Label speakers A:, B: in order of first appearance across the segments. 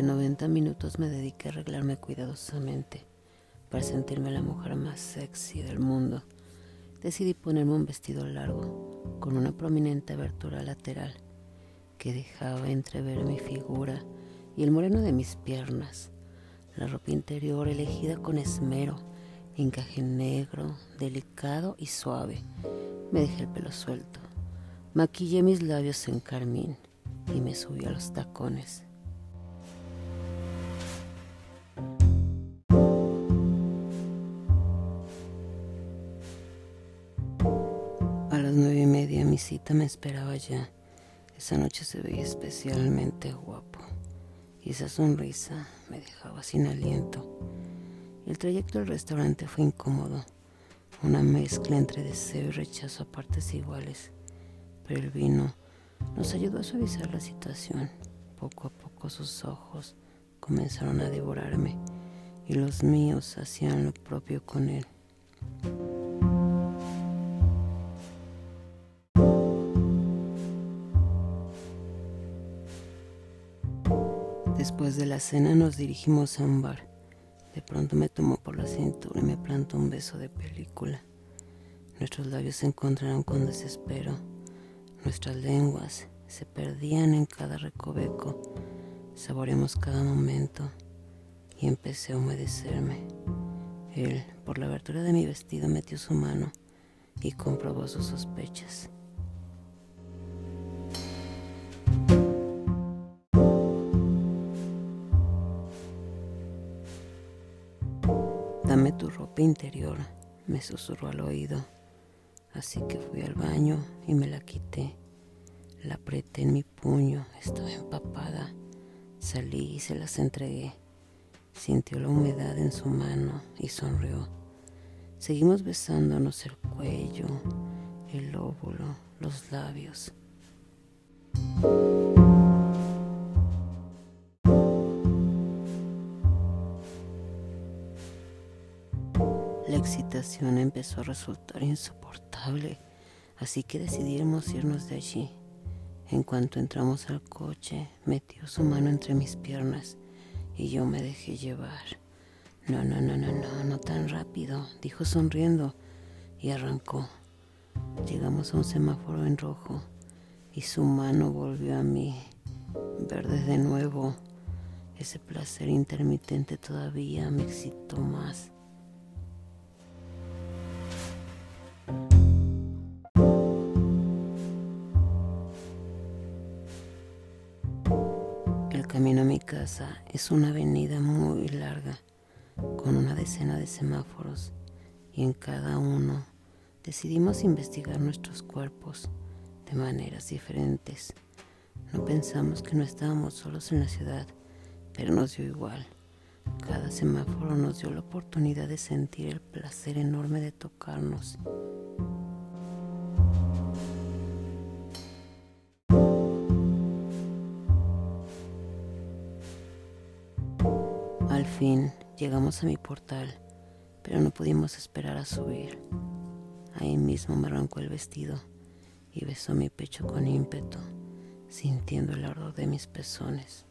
A: Durante 90 minutos me dediqué a arreglarme cuidadosamente para sentirme la mujer más sexy del mundo. Decidí ponerme un vestido largo con una prominente abertura lateral que dejaba entrever mi figura y el moreno de mis piernas. La ropa interior elegida con esmero, encaje negro, delicado y suave. Me dejé el pelo suelto. Maquillé mis labios en carmín y me subí a los tacones. Cita me esperaba ya. Esa noche se veía especialmente guapo y esa sonrisa me dejaba sin aliento. El trayecto al restaurante fue incómodo, una mezcla entre deseo y rechazo a partes iguales, pero el vino nos ayudó a suavizar la situación. Poco a poco sus ojos comenzaron a devorarme y los míos hacían lo propio con él. Después de la cena nos dirigimos a un bar. De pronto me tomó por la cintura y me plantó un beso de película. Nuestros labios se encontraron con desespero. Nuestras lenguas se perdían en cada recoveco. Saboreamos cada momento y empecé a humedecerme. Él, por la abertura de mi vestido, metió su mano y comprobó sus sospechas. Dame tu ropa interior, me susurró al oído. Así que fui al baño y me la quité. La apreté en mi puño, estaba empapada. Salí y se las entregué. Sintió la humedad en su mano y sonrió. Seguimos besándonos el cuello, el óvulo, los labios. La excitación empezó a resultar insoportable, así que decidimos irnos de allí. En cuanto entramos al coche, metió su mano entre mis piernas y yo me dejé llevar. No, no, no, no, no, no tan rápido, dijo sonriendo y arrancó. Llegamos a un semáforo en rojo y su mano volvió a mí, verde de nuevo. Ese placer intermitente todavía me excitó más. Camino a mi casa es una avenida muy larga, con una decena de semáforos, y en cada uno decidimos investigar nuestros cuerpos de maneras diferentes. No pensamos que no estábamos solos en la ciudad, pero nos dio igual. Cada semáforo nos dio la oportunidad de sentir el placer enorme de tocarnos. Fin llegamos a mi portal, pero no pudimos esperar a subir. Ahí mismo me arrancó el vestido y besó mi pecho con ímpetu, sintiendo el ardor de mis pezones.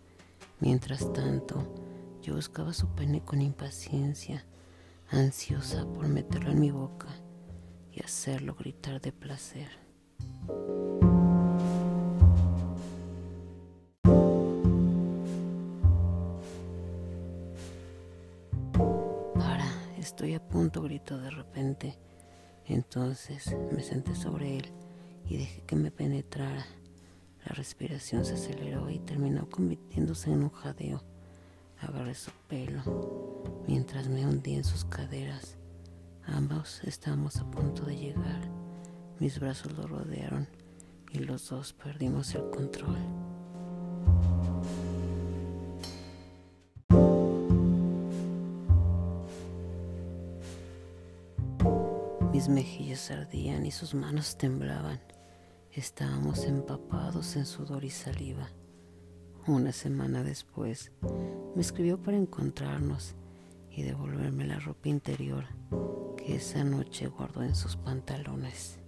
A: Mientras tanto, yo buscaba su pene con impaciencia, ansiosa por meterlo en mi boca y hacerlo gritar de placer. Estoy a punto, gritó de repente. Entonces me senté sobre él y dejé que me penetrara. La respiración se aceleró y terminó convirtiéndose en un jadeo. Agarré su pelo mientras me hundí en sus caderas. Ambos estábamos a punto de llegar. Mis brazos lo rodearon y los dos perdimos el control. Mis mejillas ardían y sus manos temblaban. Estábamos empapados en sudor y saliva. Una semana después, me escribió para encontrarnos y devolverme la ropa interior que esa noche guardó en sus pantalones.